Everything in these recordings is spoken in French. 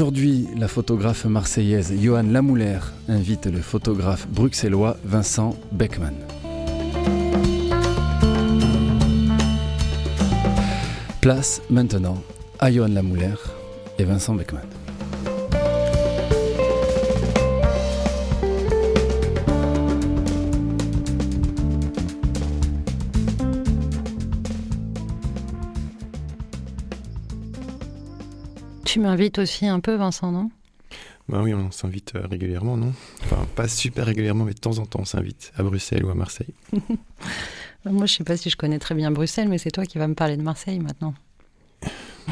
Aujourd'hui, la photographe marseillaise Johan Lamouler invite le photographe bruxellois Vincent Beckman. Place maintenant à Johan Lamouler et Vincent Beckman. Tu m'invites aussi un peu, Vincent, non? Bah oui, on s'invite euh, régulièrement, non? Enfin, pas super régulièrement, mais de temps en temps, on s'invite à Bruxelles ou à Marseille. Moi, je sais pas si je connais très bien Bruxelles, mais c'est toi qui vas me parler de Marseille maintenant.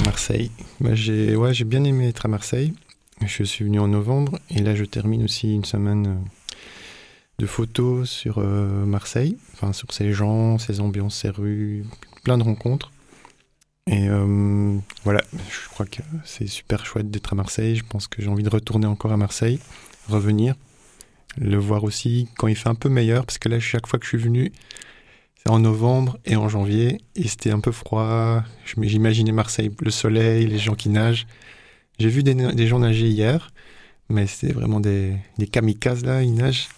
Marseille. Bah, j'ai ouais, j'ai bien aimé être à Marseille. Je suis venu en novembre et là, je termine aussi une semaine euh, de photos sur euh, Marseille, enfin sur ses gens, ses ambiances, ses rues, plein de rencontres. Et euh, voilà, je crois que c'est super chouette d'être à Marseille. Je pense que j'ai envie de retourner encore à Marseille, revenir, le voir aussi quand il fait un peu meilleur, parce que là, chaque fois que je suis venu, c'est en novembre et en janvier, et c'était un peu froid. J'imaginais Marseille, le soleil, les gens qui nagent. J'ai vu des, gens nager hier, mais c'était vraiment des, des kamikazes là, ils nagent.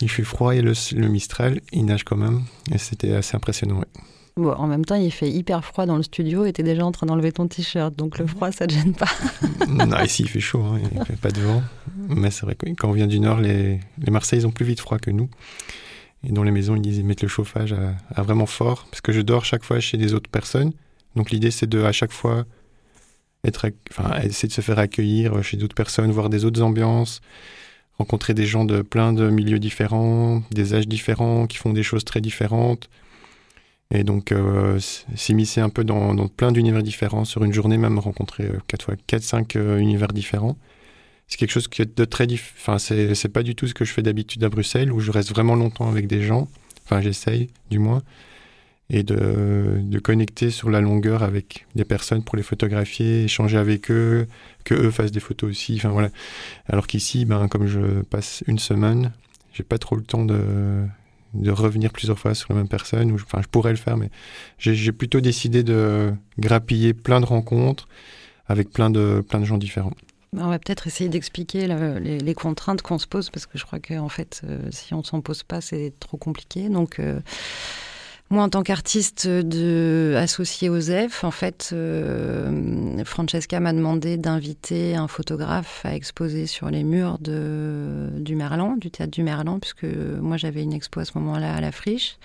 Il fait froid et le, le Mistral, ils nagent quand même, et c'était assez impressionnant. ouais. Bon, en même temps, il fait hyper froid dans le studio et t'es déjà en train d'enlever ton t-shirt, donc le froid, ça te gêne pas. non, ici il fait chaud, hein, il fait pas de vent. Mais c'est vrai que quand on vient du Nord, les, les Marseillais ont plus vite froid que nous. Et dans les maisons, ils mettent le chauffage à, à vraiment fort. Parce que je dors chaque fois chez des autres personnes. Donc l'idée c'est de à chaque fois être, enfin, essayer de se faire accueillir chez d'autres personnes, voir des autres ambiances, rencontrer des gens de plein de milieux différents, des âges différents, qui font des choses très différentes. Et donc euh, s'immiscer un peu dans, plein d'univers différents sur une journée, même rencontrer 4 fois 4 5 univers différents. C'est quelque chose qui est de très diff... enfin c'est pas du tout ce que je fais d'habitude à Bruxelles où je reste vraiment longtemps avec des gens, enfin j'essaye du moins et de, de connecter sur la longueur avec des personnes pour les photographier, échanger avec eux, que eux fassent des photos aussi, enfin voilà. Alors qu'ici ben comme je passe une semaine, j'ai pas trop le temps de de revenir plusieurs fois sur la même personne. Ou je, enfin, je pourrais le faire, mais j'ai plutôt décidé de grappiller plein de rencontres avec plein de, plein de gens différents. On va peut-être essayer d'expliquer les, contraintes qu'on se pose, parce que je crois qu'en fait, euh, si on s'en pose pas, c'est trop compliqué. Donc, euh, moi, en tant qu'artiste de, associé aux EF, en fait, euh, Francesca m'a demandé d'inviter un photographe à exposer sur les murs du Merlan, du théâtre du Merlan, puisque moi, j'avais une expo à ce moment-là à la friche.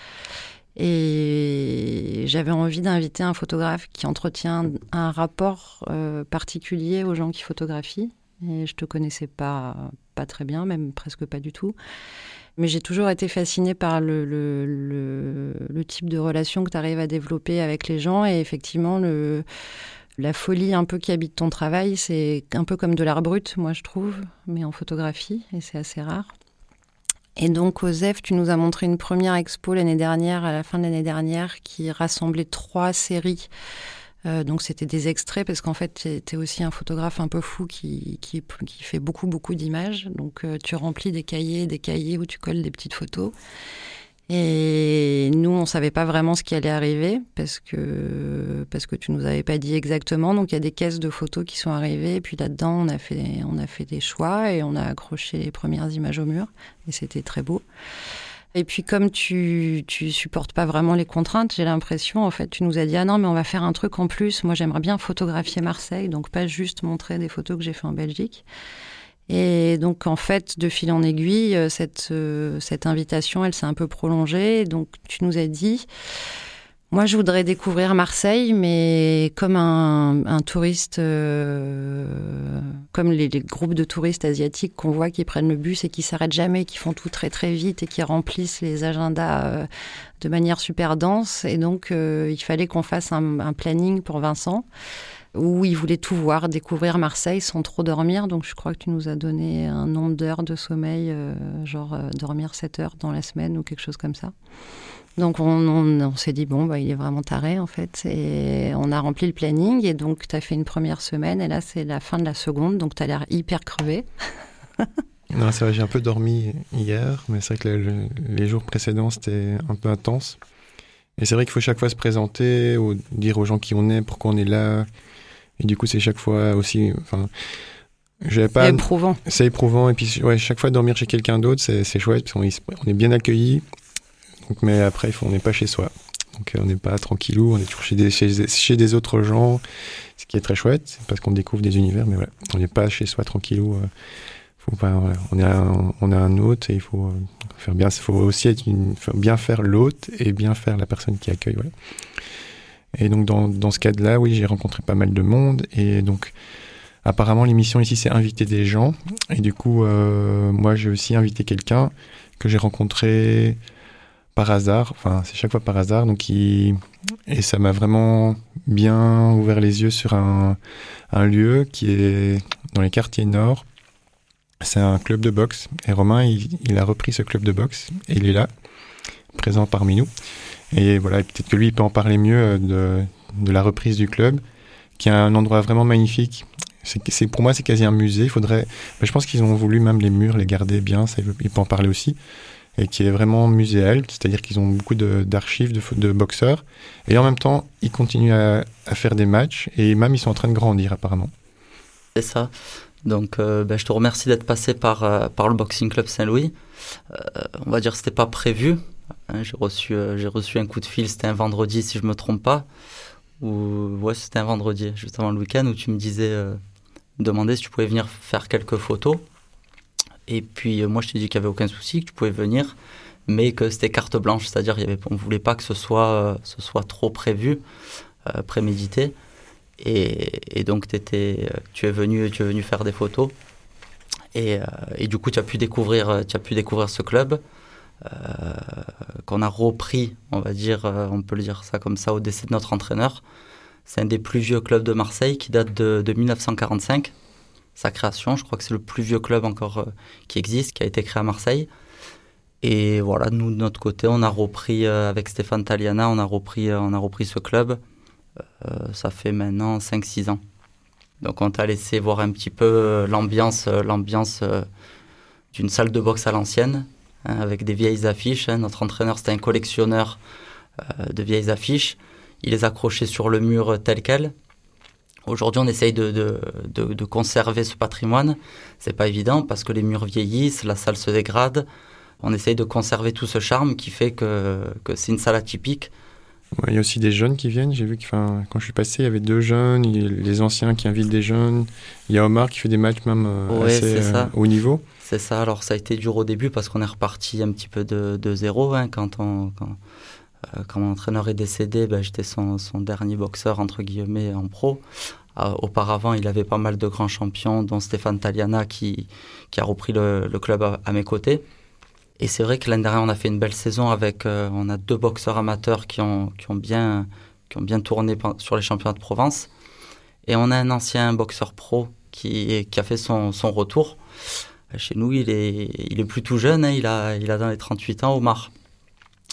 Et j'avais envie d'inviter un photographe qui entretient un rapport euh, particulier aux gens qui photographient. Et je te connaissais pas, pas très bien, même presque pas du tout. Mais j'ai toujours été fascinée par le, type de relation que tu arrives à développer avec les gens. Et effectivement, la folie un peu qui habite ton travail, c'est un peu comme de l'art brut, moi je trouve, mais en photographie, et c'est assez rare. Et donc, Osef, tu nous as montré une première expo l'année dernière, à la fin de l'année dernière, qui rassemblait trois séries. Euh, donc, c'était des extraits, parce qu'en fait, tu es aussi un photographe un peu fou qui, qui, qui fait beaucoup, beaucoup d'images. Donc, euh, tu remplis des cahiers, des cahiers où tu colles des petites photos. Et nous, on savait pas vraiment ce qui allait arriver parce que parce que tu nous avais pas dit exactement. Donc il y a des caisses de photos qui sont arrivées. Et puis là-dedans, on a fait on a fait des choix et on a accroché les premières images au mur. Et c'était très beau. Et puis comme tu tu supportes pas vraiment les contraintes, j'ai l'impression en fait tu nous as dit ah non mais on va faire un truc en plus. Moi j'aimerais bien photographier Marseille, donc pas juste montrer des photos que j'ai fait en Belgique. Et donc, en fait, de fil en aiguille, cette, euh, cette invitation, elle s'est un peu prolongée. Donc, tu nous as dit, moi, je voudrais découvrir Marseille, mais comme un, un touriste, euh, comme les, les, groupes de touristes asiatiques qu'on voit qui prennent le bus et qui s'arrêtent jamais, qui font tout très très vite et qui remplissent les agendas euh, de manière super dense. Et donc, euh, il fallait qu'on fasse un, un, planning pour Vincent. où il voulait tout voir, découvrir Marseille sans trop dormir. Donc je crois que tu nous as donné un nombre d'heures de sommeil, euh, genre euh, dormir 7 heures dans la semaine ou quelque chose comme ça. Donc on, s'est dit, bon, bah, il est vraiment taré en fait. Et on a rempli le planning et donc tu as fait une première semaine et là c'est la fin de la seconde, donc tu as l'air hyper crevé. non, c'est vrai, j'ai un peu dormi hier, mais c'est vrai que les jours précédents c'était un peu intense. Et c'est vrai qu'il faut chaque fois se présenter, ou dire aux gens qui on est, pourquoi on est là. Et du coup, c'est chaque fois aussi. Enfin, pas. C'est éprouvant. C'est éprouvant. Et puis, ouais, chaque fois dormir chez quelqu'un d'autre, c'est, chouette, parce qu'on on est bien accueilli. Donc, mais après, on n'est pas chez soi. Donc, on n'est pas tranquillou, on est toujours chez des, chez, des autres gens, ce qui est très chouette, parce qu'on découvre des univers, mais voilà, on n'est pas chez soi tranquillou. Euh, on, est un, on a un hôte et il faut euh, faire bien. Faut aussi être bien faire l'hôte et bien faire la personne qui accueille. Et donc dans, dans ce cadre-là, oui, j'ai rencontré pas mal de monde et donc apparemment l'émission ici c'est inviter des gens et du coup euh, moi j'ai aussi invité quelqu'un que j'ai rencontré par hasard, enfin c'est chaque fois par hasard, donc et ça m'a vraiment bien ouvert les yeux sur un, un lieu qui est dans les quartiers nord, c'est un club de boxe. Et Romain, il, a repris ce club de boxe et il est là, présent parmi nous. Et voilà, peut-être que lui, il peut en parler mieux euh, de, de, la reprise du club, qui est un endroit vraiment magnifique. C'est, pour moi, c'est quasi un musée. Il faudrait, je pense qu'ils ont voulu même les murs les garder bien. Ça, il peut en parler aussi. Et qui est vraiment muséal, c'est-à-dire qu'ils ont beaucoup d'archives de, boxeurs. Et en même temps, ils continuent à, faire des matchs et même ils sont en train de grandir apparemment. C'est ça. Donc euh, ben, je te remercie d'être passé par, euh, le Boxing Club Saint-Louis. Euh, on va dire que c'était pas prévu. Hein, j'ai reçu, j'ai reçu un coup de fil, c'était un vendredi si je me trompe pas. Ou ouais, c'était un vendredi, juste avant le week-end, où tu me disais, demandais si tu pouvais venir faire quelques photos. Et puis moi je t'ai dit qu'il n'y avait aucun souci, que tu pouvais venir, mais que c'était carte blanche, c'est-à-dire qu'on ne voulait pas que ce soit, soit trop prévu, prémédité. Et, donc, euh, tu, es venu, tu es venu faire des photos. Et, euh, du coup, tu as pu découvrir, tu as pu découvrir ce club euh, qu'on a repris, on va dire, on peut le dire ça comme ça, au décès de notre entraîneur. C'est un des plus vieux clubs de Marseille qui date de 1945. Sa création, je crois que c'est le plus vieux club encore qui existe, qui a été créé à Marseille. Et voilà, nous de notre côté, on a repris avec Stéphane Taliana, on a repris, on a repris ce club euh, ça fait maintenant 5-6 ans. Donc on t'a laissé voir un petit peu euh, l'ambiance, euh, l'ambiance d'une salle de boxe à l'ancienne, hein, avec des vieilles affiches. Hein. Notre entraîneur, c'était un collectionneur de vieilles affiches. Il les accrochait sur le mur tel quel. Aujourd'hui, on essaye de, de, de, conserver ce patrimoine. C'est pas évident parce que les murs vieillissent, la salle se dégrade. On essaye de conserver tout ce charme qui fait que, que c'est une salle atypique il y a aussi des jeunes qui viennent. J'ai vu que quand je suis passé, il y avait deux jeunes, les anciens qui invitent des jeunes. Il y a Omar qui fait des matchs même euh, assez euh, haut niveau. C'est ça. Alors ça a été dur au début parce qu'on est reparti un petit peu de, de zéro. Hein, quand, on, quand, euh, quand, mon entraîneur est décédé, ben, j'étais son, son, dernier boxeur entre guillemets en pro. Auparavant, il avait pas mal de grands champions, dont Stéphane Taliana qui, a repris le, club à mes côtés. Et c'est vrai que l'année dernière, on a fait une belle saison avec, euh, on a deux boxeurs amateurs qui ont, bien, tourné sur les championnats de Provence. Et on a un ancien boxeur pro qui, a fait son, retour. Chez nous, il est, il plus jeune, hein, il, a, il a dans les 38 ans, Omar.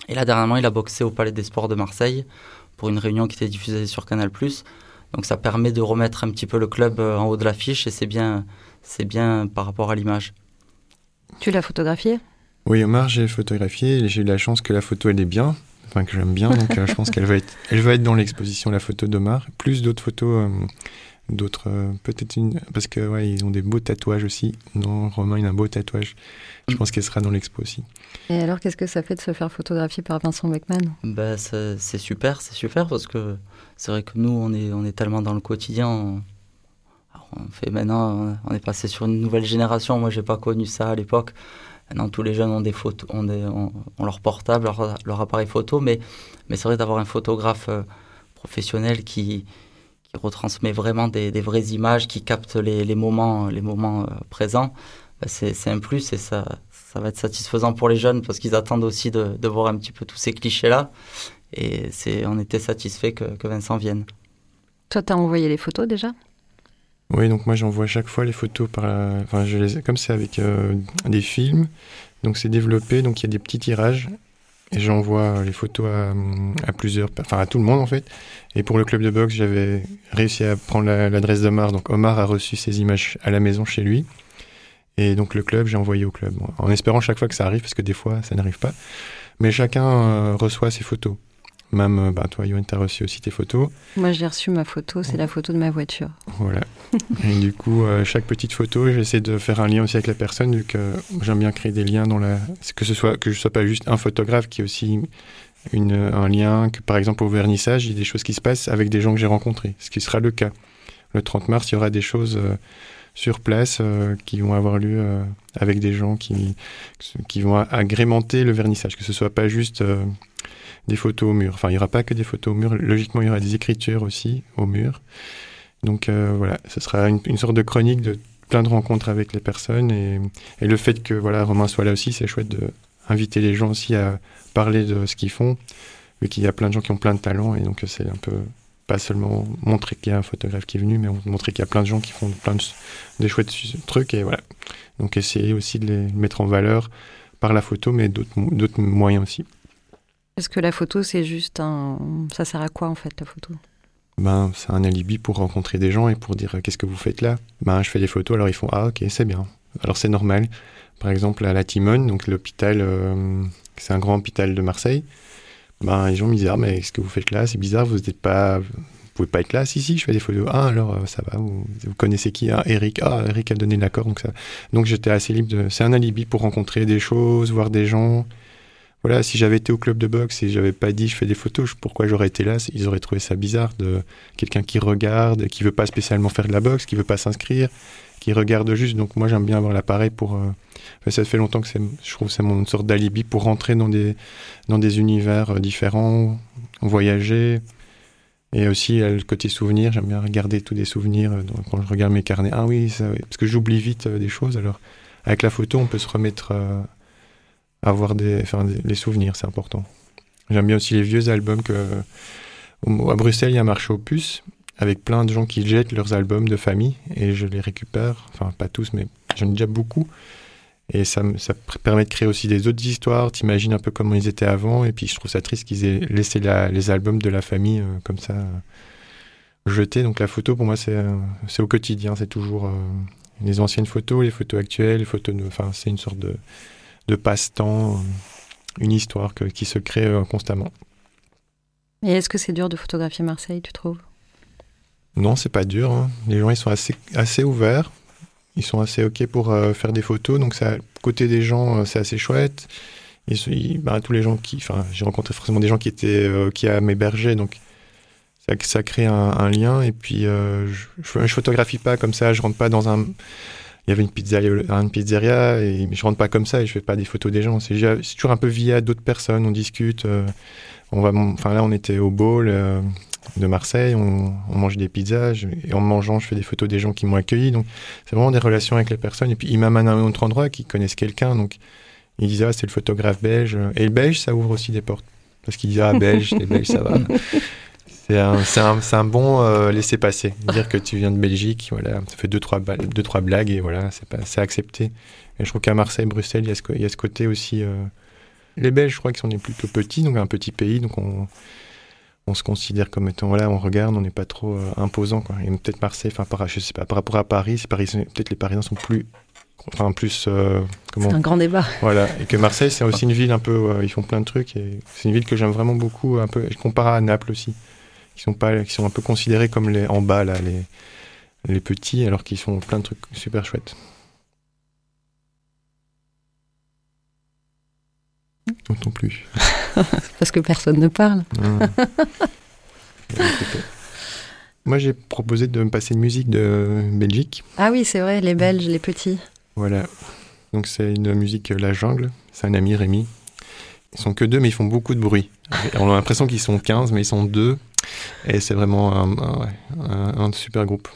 Et là, dernièrement, il a boxé au Palais des Sports de Marseille pour une réunion qui était diffusée sur Canal+. Donc ça permet de remettre un petit peu le club euh, en haut de l'affiche et c'est bien, c'est bien par rapport à l'image. Tu l'as photographié? Oui, Omar, j'ai photographié et j'ai eu la chance que la photo, elle est bien, enfin que j'aime bien, donc euh, je pense qu'elle va être, elle va être dans l'exposition, la photo d'Omar, plus d'autres photos, euh, d'autres, euh, peut-être une, parce que ouais, ils ont des beaux tatouages aussi. Non, Romain, il a un beau tatouage. Je mm. pense qu'elle sera dans l'expo aussi. Et alors, qu'est-ce que ça fait de se faire photographier par Vincent Beckman bah, C'est super, c'est super parce que c'est vrai que nous, on est, on est tellement dans le quotidien. On, fait maintenant, on est passé sur une nouvelle génération. Moi, j'ai pas connu ça à l'époque. Maintenant, tous les jeunes ont des photos, ont, des, ont, leur portable, leur, leur, appareil photo, mais, mais c'est vrai d'avoir un photographe euh, professionnel qui, qui retransmet vraiment des, des, vraies images, qui capte les, les moments, les moments euh, présents. Bah, c'est un plus et ça, ça va être satisfaisant pour les jeunes parce qu'ils attendent aussi de, de, voir un petit peu tous ces clichés-là. Et on était satisfait que, que Vincent vienne. Toi, tu as envoyé les photos déjà? Oui, donc moi j'envoie chaque fois les photos par Enfin, je les... comme c'est avec euh, des films, donc c'est développé, donc il y a des petits tirages. Et j'envoie les photos à, plusieurs, enfin à tout le monde en fait. Et pour le club de boxe, j'avais réussi à prendre l'adresse d'Omar. Donc Omar a reçu ces images à la maison chez lui. Et donc le club, j'ai envoyé au club. En espérant chaque fois que ça arrive, parce que des fois, ça n'arrive pas. Mais chacun euh, reçoit ses photos. Même, euh, bah, toi, Yoann, tu as reçu aussi tes photos. Moi, j'ai reçu ma photo, c'est la photo de ma voiture. Voilà. et du coup, euh, chaque petite photo, j'essaie de faire un lien aussi avec la personne, vu que j'aime bien créer des liens dans la. Que ce soit que je sois pas juste un photographe qui est aussi une, un lien, que par exemple au vernissage, il y a des choses qui se passent avec des gens que j'ai rencontrés, ce qui sera le cas. Le 30 mars, il y aura des choses sur place euh, qui vont avoir lieu euh, avec des gens qui, qui vont agrémenter le vernissage, que ce soit pas juste euh, des photos au mur. Enfin, il n'y aura pas que des photos au mur. Logiquement, il y aura des écritures aussi au mur. Donc voilà, ce sera une, sorte de chronique de plein de rencontres avec les personnes et, le fait que voilà Romain soit là aussi, c'est chouette de inviter les gens aussi à parler de ce qu'ils font, vu qu'il y a plein de gens qui ont plein de talents et donc c'est un peu pas seulement montrer qu'il y a un photographe qui est venu, mais montrer qu'il y a plein de gens qui font plein de chouettes trucs et voilà. Donc essayer aussi de les mettre en valeur par la photo, mais d'autres moyens aussi. Est-ce que la photo, c'est juste un... Ça sert à quoi en fait la photo? Ben, c'est un alibi pour rencontrer des gens et pour dire qu'est-ce que vous faites là? Ben, je fais des photos, alors ils font ah ok c'est bien. Alors c'est normal. Par exemple à la Timone, donc l'hôpital, euh, c'est un grand hôpital de Marseille ben, les gens me disaient ah, mais ce que vous faites là, c'est bizarre, vous n'êtes pas, vous pouvez pas être là. Si si, je fais des photos. Ah alors euh, ça va. Vous, connaissez qui? Ah, Eric. Ah Eric a donné l'accord donc ça. Donc j'étais assez libre. De... C'est un alibi pour rencontrer des choses, voir des gens. Voilà, si j'avais été au club de boxe et j'avais pas dit je fais des photos, pourquoi j'aurais été là? Ils auraient trouvé ça bizarre de quelqu'un qui regarde, qui veut pas spécialement faire de la boxe, qui veut pas s'inscrire, qui regarde juste. Donc moi j'aime bien avoir l'appareil pour. Euh, ça fait longtemps que je trouve, c'est mon sorte d'alibi pour rentrer dans des dans des univers euh, différents, voyager. Et aussi le côté souvenir, j'aime bien regarder tous des souvenirs euh, quand je regarde mes carnets. Ah oui, parce que j'oublie vite des choses. Alors avec la photo, on peut se remettre avoir des, enfin, les souvenirs, c'est important. J'aime bien aussi les vieux albums que à Bruxelles, il y a un marché aux puces avec plein de gens qui jettent leurs albums de famille et je les récupère, enfin pas tous, mais j'en ai déjà beaucoup. Et ça, ça permet de créer aussi des autres histoires, t'imagines un peu comment ils étaient avant, et puis je trouve ça triste qu'ils aient laissé les albums de la famille euh, comme ça euh, jetés. Donc la photo pour moi c'est euh, au quotidien, c'est toujours les anciennes photos, les photos actuelles, les photos, enfin c'est une sorte de, de passe-temps, une histoire qui se crée constamment. Et est-ce que c'est dur de photographier Marseille, tu trouves? Non, c'est pas dur. Hein. Les gens, ils sont assez, assez ouverts. Ils sont assez OK pour euh, faire des photos. Donc, ça, côté des gens, euh, c'est assez chouette. Ils, bah, tous les gens qui. Enfin, j'ai rencontré forcément des gens qui étaient. Euh, qui m'héberger. Donc, ça, ça crée un, lien. Et puis, je, je, photographie pas comme ça. Je rentre pas dans un. Il y avait une pizzeria, une pizzeria et je rentre pas comme ça et je fais pas des photos des gens. C'est toujours un peu via d'autres personnes. On discute. on va. Enfin, là, on était au bowl de Marseille, on, mange des pizzas, et en mangeant, je fais des photos des gens qui m'ont accueilli. Donc, c'est vraiment des relations avec les personnes. Et puis, ils m'amènent à un autre endroit, qui connaissent quelqu'un. Donc, ils disent, ah, c'est le photographe belge. Et le belge, ça ouvre aussi des portes. Parce qu'ils disent, ah, belge, les belges, ça va. C'est un, un, bon euh, laisser-passer. Dire que tu viens de Belgique, voilà, ça fait deux, trois, deux, trois blagues, et voilà, c'est accepté. Et je trouve qu'à Marseille, Bruxelles, il y, a ce, il y a ce côté aussi. Euh, les Belges, je crois qu'ils sont des plutôt petits, donc un petit pays, donc on on se considère comme étant voilà on regarde on n'est pas trop euh, imposant quoi et peut-être Marseille enfin par je sais pas par rapport à Paris Paris peut-être les Parisiens sont plus enfin plus euh, comment c'est un grand débat voilà et que Marseille c'est aussi une ville un peu ils font plein de trucs et c'est une ville que j'aime vraiment beaucoup un peu je compare à Naples aussi qui sont pas qui sont un peu considérés comme les en bas là les les petits alors qu'ils font plein de trucs super chouettes non plus. Parce que personne ne parle. Moi, j'ai proposé de me passer une musique de Belgique. Ah oui, c'est vrai, les Belges, les petits. Voilà. Donc, c'est une musique La Jungle. C'est un ami, Rémi. Ils sont que deux, mais ils font beaucoup de bruit. On a l'impression qu'ils sont 15, mais ils sont deux. Et c'est vraiment un, super groupe.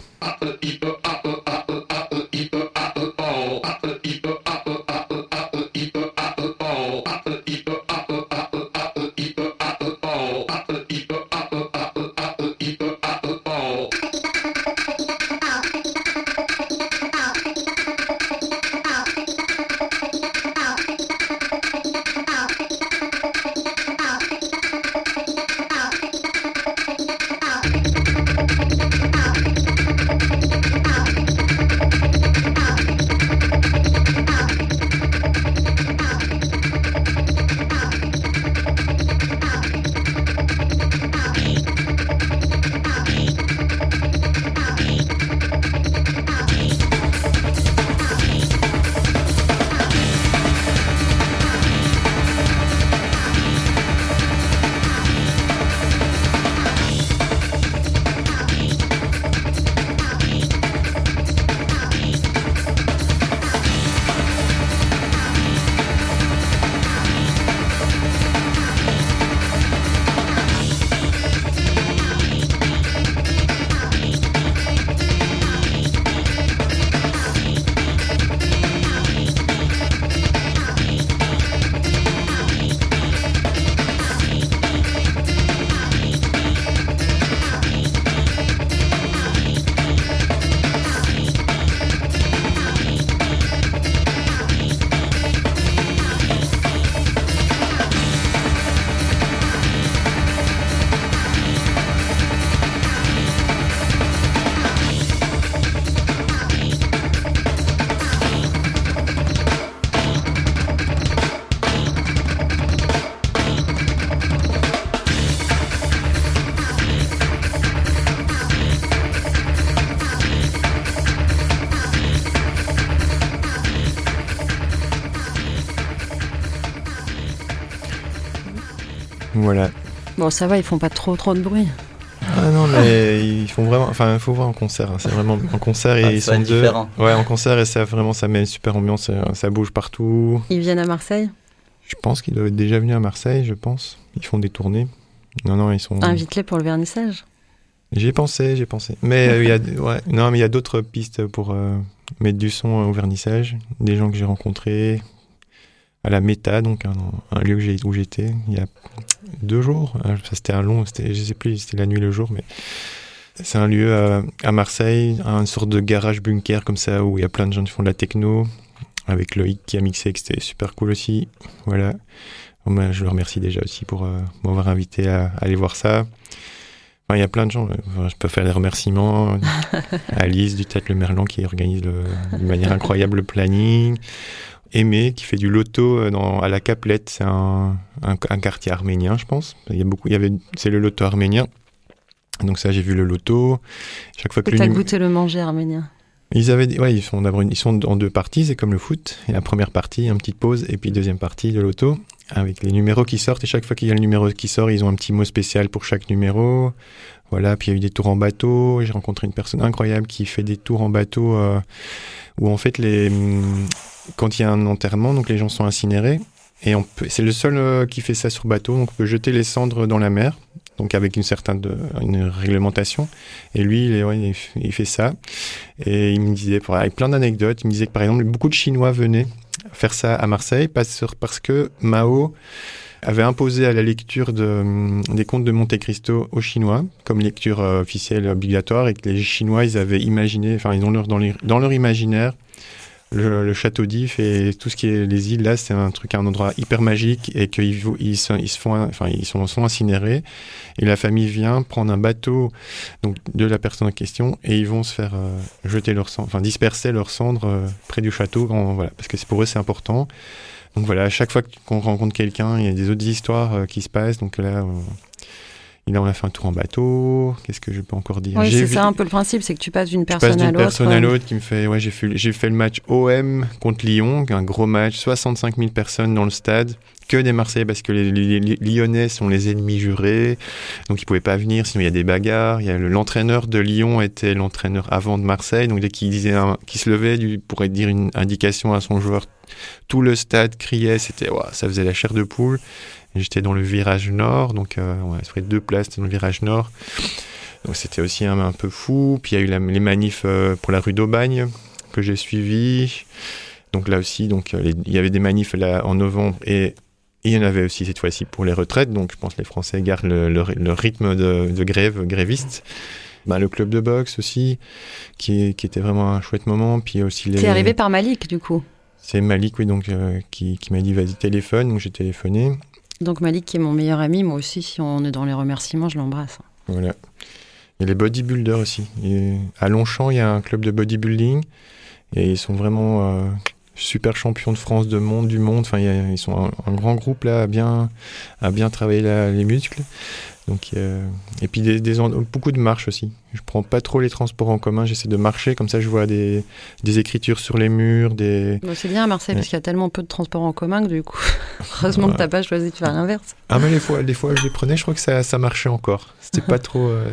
Bon, ça va, ils font pas trop trop de bruit. Ah non, mais ils font vraiment. Enfin, il faut voir en concert. hein. C'est vraiment en concert et Ah, ils sont deux. différent. Ouais, en concert et ça vraiment ça met une super ambiance. Ça, ça bouge partout. Ils viennent à Marseille? Je pense qu'ils doivent être déjà venus à Marseille. Je pense. Ils font des tournées. Non, non, ils sont. Invite-les pour le vernissage. J'ai pensé, j'ai pensé. Mais euh, il y a, ouais, non, mais il y a d'autres pistes pour euh, mettre du son au vernissage. Des gens que j'ai rencontrés à la Méta, donc un, un lieu que où j'étais il y a deux jours. Ah, Ça c'était un long, c'était, je sais plus, c'était la nuit le jour, mais c'est un lieu euh, à Marseille, une sorte de garage bunker comme ça où il y a plein de gens qui font de la techno. Avec Loïc qui a mixé, que c'était super cool aussi. Voilà. Bon, ben, je le remercie déjà aussi pour euh, m'avoir invité à, à aller voir ça. Enfin, il y a plein de gens. euh, enfin, je peux faire des remerciements à Alice du Tête Le Merlan qui organise le- de manière incroyable le planning. Aimé qui fait du loto euh, dans, à la Caplette, c'est un, un, un quartier arménien, je pense. Il y a beaucoup, il y avait, c'est le loto arménien. Donc ça, j'ai vu le loto. Chaque fois que t'as goûté le manger arménien? ils avaient, ouais, ils sont ils sont en deux parties, c'est comme le foot. Et la première partie, une petite pause, et puis deuxième partie de l'auto, avec les numéros qui sortent. Et chaque fois qu'il y a le numéro qui sort, ils ont un petit mot spécial pour chaque numéro. Voilà, puis il y a eu des tours en bateau. J'ai rencontré une personne incroyable qui fait des tours en bateau euh, où en fait, les, hum, quand il y a un enterrement, donc les gens sont incinérés. Et c'est le seul euh, qui fait ça sur bateau, donc on peut jeter les cendres dans la mer, donc avec une certaine une réglementation. Et lui, il, il fait ça. Et il me disait, avec plein d'anecdotes, il me disait que par exemple, beaucoup de Chinois venaient faire ça à Marseille parce, que Mao avait imposé à la lecture hum, des contes de Monte Cristo aux Chinois comme lecture euh, officielle obligatoire et que les Chinois, ils avaient imaginé, enfin, ils ont leur, dans leur imaginaire, le, le château d'If et tout ce qui est les îles là, c'est un truc, un endroit hyper magique et qu'ils ils, se- ils se font, enfin, ils sont, sont incinérés et la famille vient prendre un bateau donc de la personne en question et ils vont se faire euh, jeter leurs cendres, enfin disperser leurs cendres euh, près du château, voilà, parce que pour eux c'est important. Donc voilà, à chaque fois qu'on rencontre quelqu'un, il y a des autres histoires euh, qui se passent. Donc là, il on a fait un tour en bateau. Qu'est-ce que je peux encore dire Oui, c'est vu- ça un peu le principe, c'est que tu passes d'une je passe personne à d'une l'autre. personne à l'autre qui me fait ouais j'ai fait j'ai fait le match OM contre Lyon un gros match 65 000 personnes dans le stade. Que des Marseillais parce que les, les- les Lyonnais sont les ennemis jurés. Donc ils pouvaient pas venir sinon il y a des bagarres. Il y a le- l'entraîneur de Lyon était l'entraîneur avant de Marseille. Donc dès qu'il disait qu'il se levait du, pour dire une indication à son joueur tout le stade criait c'était ouah, ça faisait la chair de poule j'étais dans le virage nord donc euh, ça ferait deux places dans le virage nord donc c'était aussi un, un peu fou. Puis il y a eu la- les manifs euh, pour la rue d'Aubagne que j'ai suivi. Donc là aussi, donc euh, les- il y avait des manifs là en novembre et et il y en avait aussi cette fois-ci pour les retraites. Donc je pense que les Français gardent le, le- le rythme de, de grève gréviste. Ben, le club de boxe aussi, qui, était vraiment un chouette moment. Puis a aussi les. T'es arrivé par Malik, du coup? C'est Malik, oui, donc euh, qui, qui m'a dit vas-y téléphone. Donc j'ai téléphoné. Donc Malik, qui est mon meilleur ami, moi aussi, si on est dans les remerciements, je l'embrasse. Voilà. Il y a les bodybuilders aussi. À Longchamp, il y a un club de bodybuilding. Et ils sont vraiment euh, super champions de France, de monde, du monde. Enfin, il y a- ils sont un, un grand groupe là, à bien, à bien travailler la- les muscles. Donc, euh, et puis des, beaucoup de marches aussi. Je prends pas trop les transports en commun, j'essaie de marcher, comme ça je vois des, des écritures sur les murs, des... Bon, c'est bien à Marseille, Ouais. parce qu'il y a tellement peu de transports en commun que du coup, heureusement que Ouais. t'as pas choisi de faire l'inverse. Ah mais les fois, les fois où je les prenais, je crois que ça, ça marchait encore. C'était pas trop... euh,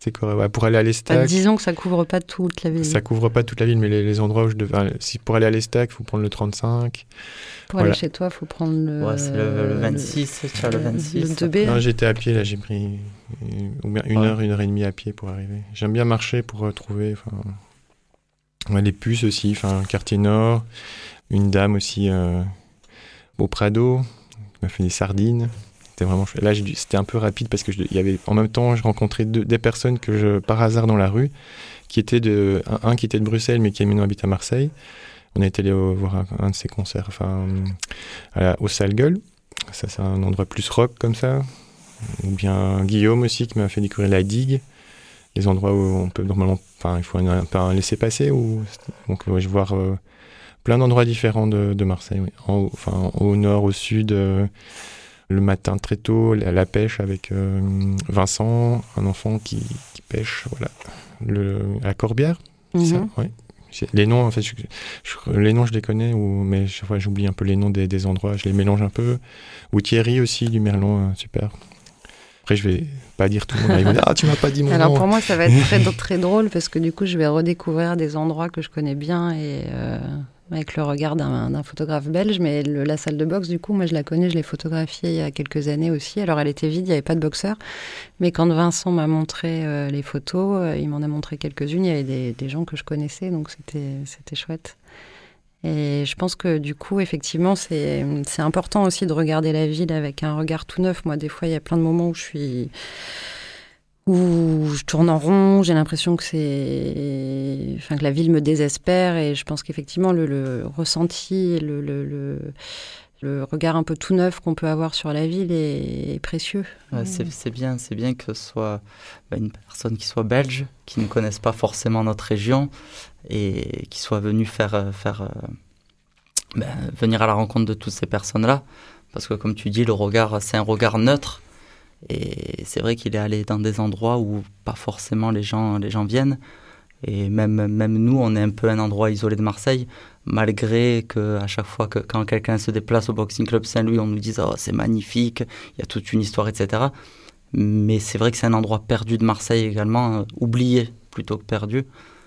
c'était correct. Ouais, pour aller à l'Estac... disons que ça couvre pas toute la ville. Ça couvre pas toute la ville, mais les, les endroits où je devais. enfin, Si pour aller à l'Estac, il faut prendre le 35. Pour voilà. aller chez toi, faut prendre le. Ouais, c'est le, le 26, tu as le 26. Le 2B. Non, j'étais à pied là, j'ai pris ou bien une heure, une heure et demie à pied pour arriver. J'aime bien marcher pour euh, trouver. ouais, les puces aussi, enfin quartier nord. Une dame aussi euh, au Prado, qui m'a fait des sardines. C'était vraiment chouette. Là, c'était un peu rapide parce que je- y avait en même temps, je rencontrais deux- des personnes que je par hasard dans la rue, qui étaient de un, qui était de Bruxelles mais qui maintenant habite à Marseille. On est allé voir un, de ses concerts, enfin au Sale Gueule. Ça, c'est un endroit plus rock comme ça. Ou bien Guillaume aussi qui m'a fait découvrir la digue. Les endroits où on peut normalement, enfin, il faut un, un un laisser passer. Ou, donc, je vais voir euh, plein d'endroits différents de, Marseille. enfin, au nord, au sud, euh, le matin très tôt, la, la pêche avec euh, Vincent, un enfant qui, qui pêche, voilà. Le, à Corbière, Mhm. ça, ouais. Les noms, en fait, les noms, je les connais, ou, mais chaque fois, j'oublie un peu les noms des, endroits, je les mélange un peu. Ou Thierry aussi, du Merlon, euh, super. Après, je vais pas dire tout le monde. Ils dire, ah, tu m'as pas dit mon Alors, nom. pour moi, ça va être très, très drôle parce que du coup, je vais redécouvrir des endroits que je connais bien et euh, avec le regard d'un photographe belge. Mais la salle de boxe, du coup, moi, je la connais, je l'ai photographiée il y a quelques années aussi. Alors, elle était vide, il n'y avait pas de boxeur. Mais quand Vincent m'a montré euh, les photos, euh, il m'en a montré quelques-unes. Il y avait des, des, gens que je connaissais, donc c'était chouette. Et je pense que du coup, effectivement, c'est important aussi de regarder la ville avec un regard tout neuf. Moi, des fois, il y a plein de moments où je suis où je tourne en rond, j'ai l'impression que c'est, enfin que la ville me désespère et je pense qu'effectivement le, ressenti, le, le, le, regard un peu tout neuf qu'on peut avoir sur la ville est, précieux. c'est bien, c'est bien que ce soit bah, une personne qui soit belge, qui ne connaisse pas forcément notre région et qui soit venue faire, euh, faire euh, bah, venir à la rencontre de toutes ces personnes-là, parce que comme tu dis, le regard, c'est un regard neutre et c'est vrai qu'il est allé dans des endroits où pas forcément les gens, les gens viennent. Et même, même nous, on est un peu un endroit isolé de Marseille, malgré que à chaque fois que quand quelqu'un se déplace au Boxing Club Saint-Louis, on nous dise oh, c'est magnifique, il y a toute une histoire, etc. Mais c'est vrai que c'est un endroit perdu de Marseille également, euh, oublié plutôt que perdu.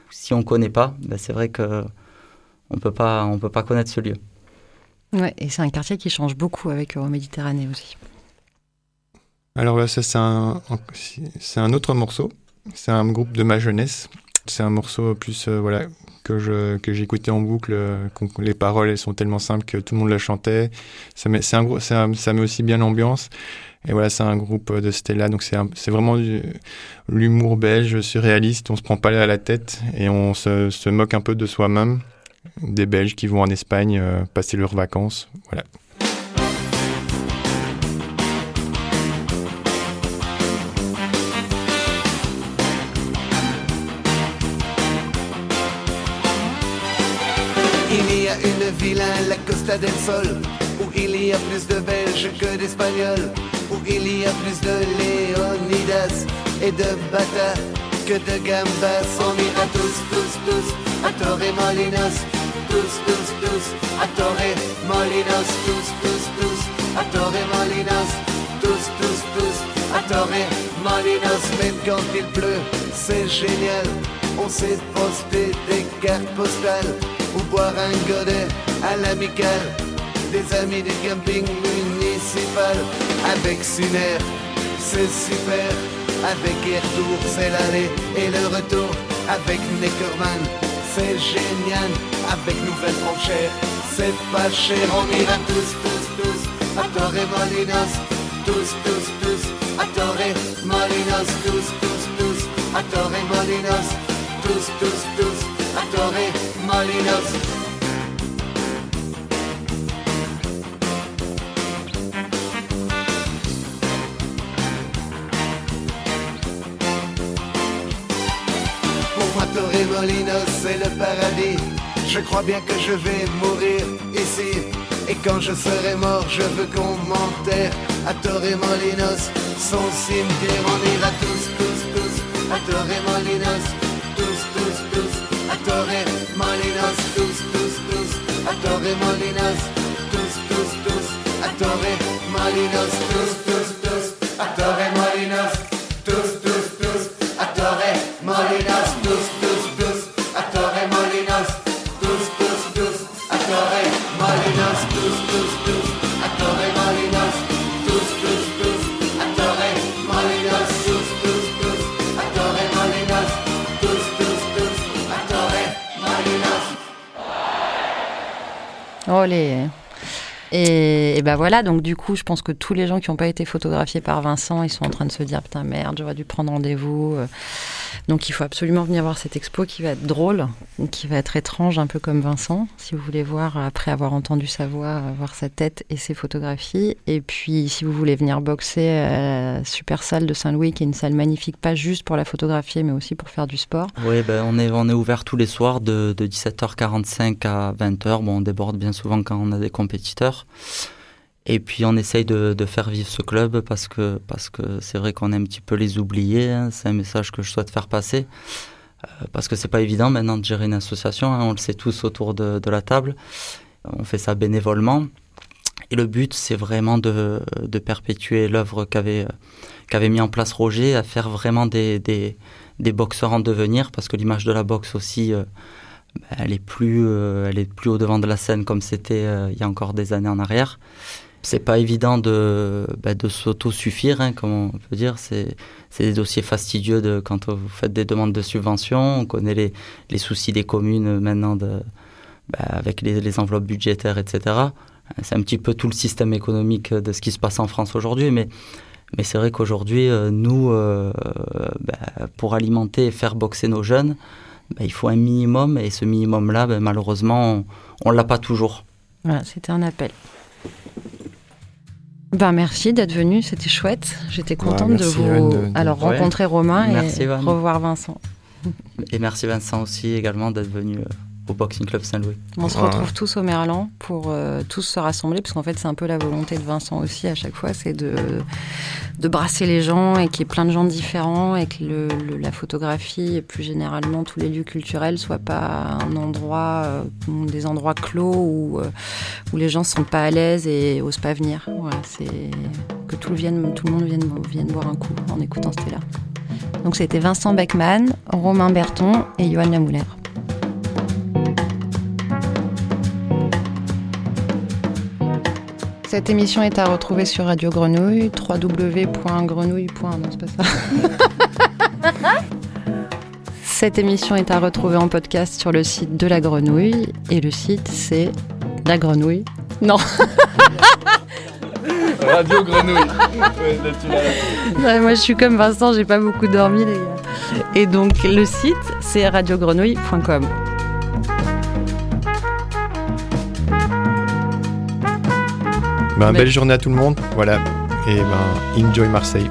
Si on ne connaît pas, ben c'est vrai que on peut pas, connaître ce lieu. Ouais, et c'est un quartier qui change beaucoup avec Euroméditerranée aussi. Alors là, ça, c'est un, autre morceau. C'est un groupe de ma jeunesse. C'est un morceau plus, euh, voilà, que je, que j'écoutais en boucle. Euh, les paroles, elles sont tellement simples que tout le monde la chantait. Ça met, aussi bien l'ambiance. Et voilà, c'est un groupe de Stella. Donc c'est, vraiment du, l'humour belge surréaliste. On se prend pas à la tête et on se, moque un peu de soi-même. Des Belges qui vont en Espagne euh, passer leurs vacances. Voilà. La Costa del Sol, où il y a plus de Belges que d'Espagnols, où il y a plus de Léonidas et de Bata que de Gambas. On ira tous, tous, tous à Torre Molinos, tous, tous, tous à Torre Molinos, tous, tous, tous à Torre Molinos, tous, tous, tous à Torre Molinos. Même quand il pleut, c'est génial. On s'est posté des cartes postales ou boire un godet à l'amicale des amis du camping municipal avec Suner, c'est super. Avec Airtour, c'est l'aller et le retour. Avec Neckerman, c'est génial. Avec Nouvelle Franchère, c'est pas cher. On ira tous, tous, tous à Torre Molinos. Tous, tous, tous à Torre Molinos. Tous, tous, tous à Torre Molinos. Tous, tous, tous à Torre Molinos. Torremolinos, c'est le paradis. Je crois bien que je vais mourir ici. Et quand je serai mort, je veux qu'on m'enterre à Torremolinos. Son cimetière, on ira tous, tous, tous à Torremolinos. Tous, tous, tous à Torremolinos. Tous, tous, tous à Torremolinos. Tous, tous, tous à Torremolinos. Tous, tous, tous à Torremolinos. Les et, ben voilà, donc du coup, je pense que tous les gens qui n'ont pas été photographiés par Vincent, ils sont en train de se dire putain merde, j'aurais dû prendre rendez-vous. Euh. Donc il faut absolument venir voir cette expo qui va être drôle, qui va être étrange, un peu comme Vincent, si vous voulez voir après avoir entendu sa voix, voir sa tête et ses photographies. Et puis si vous voulez venir boxer à la super salle de Saint-Louis, qui est une salle magnifique, pas juste pour la photographier, mais aussi pour faire du sport. Oui, ben, on, est, on est ouvert tous les soirs de, de 17h45 à 20h. Bon, on déborde bien souvent quand on a des compétiteurs. Et puis on essaye de, faire vivre ce club parce que parce que c'est vrai qu'on est un petit peu les oubliés. Hein. C'est un message que je souhaite faire passer. parce que c'est pas évident maintenant de gérer une association, hein, on le sait tous autour de, de, la table. On fait ça bénévolement. Et le but, c'est vraiment de, de perpétuer l'œuvre qu'avait qu'avait mis en place Roger, à faire vraiment des, des, des boxeurs en devenir, parce que l'image de la boxe aussi, euh, bah, elle est plus, euh, elle est plus au devant de la scène comme c'était euh, il y a encore des années en arrière. C'est pas évident de, bah, s'auto-suffire, hein, comme on peut dire. C'est, des dossiers fastidieux de, quand vous faites des demandes de subventions. On connaît les, soucis des communes maintenant bah, avec les, enveloppes budgétaires, etc. C'est un petit peu tout le système économique de ce qui se passe en France aujourd'hui, mais c'est vrai qu'aujourd'hui, euh, nous, euh, bah, pour alimenter et faire boxer nos jeunes, bah, il faut un minimum, et ce minimum-là, malheureusement, on ne l'a pas toujours. Voilà, c'était un appel. Ben, merci d'être venu, c'était chouette. J'étais contente de vous alors rencontrer Romain et revoir Vincent. Et merci Vincent aussi également d'être venu euh, au Boxing Club Saint-Louis. On se retrouve tous au Merlan pour euh, tous se rassembler, parce qu'en fait, c'est un peu la volonté de Vincent aussi à chaque fois, c'est de, de brasser les gens et qu'il y ait plein de gens différents et que le, la photographie et plus généralement tous les lieux culturels soient pas un endroit, euh, des endroits clos où, euh, où les gens ne sont pas à l'aise et osent pas venir. Voilà, c'est que tout, vienne, tout le monde vienne, vienne boire un coup en écoutant Stella. Donc c'était Vincent Beckman, Romain Berton et Johan Lamouler. Cette émission est à retrouver sur Radio Grenouille, www.grenouille. Non, c'est pas ça. Cette émission est à retrouver en podcast sur le site de la Grenouille et le site c'est la Grenouille. Non. Radio Grenouille. moi je suis comme Vincent, j'ai pas beaucoup dormi les gars. Et donc le site c'est radiogrenouille.com. Ben, belle journée à tout le monde. Voilà. Et ben, enjoy Marseille.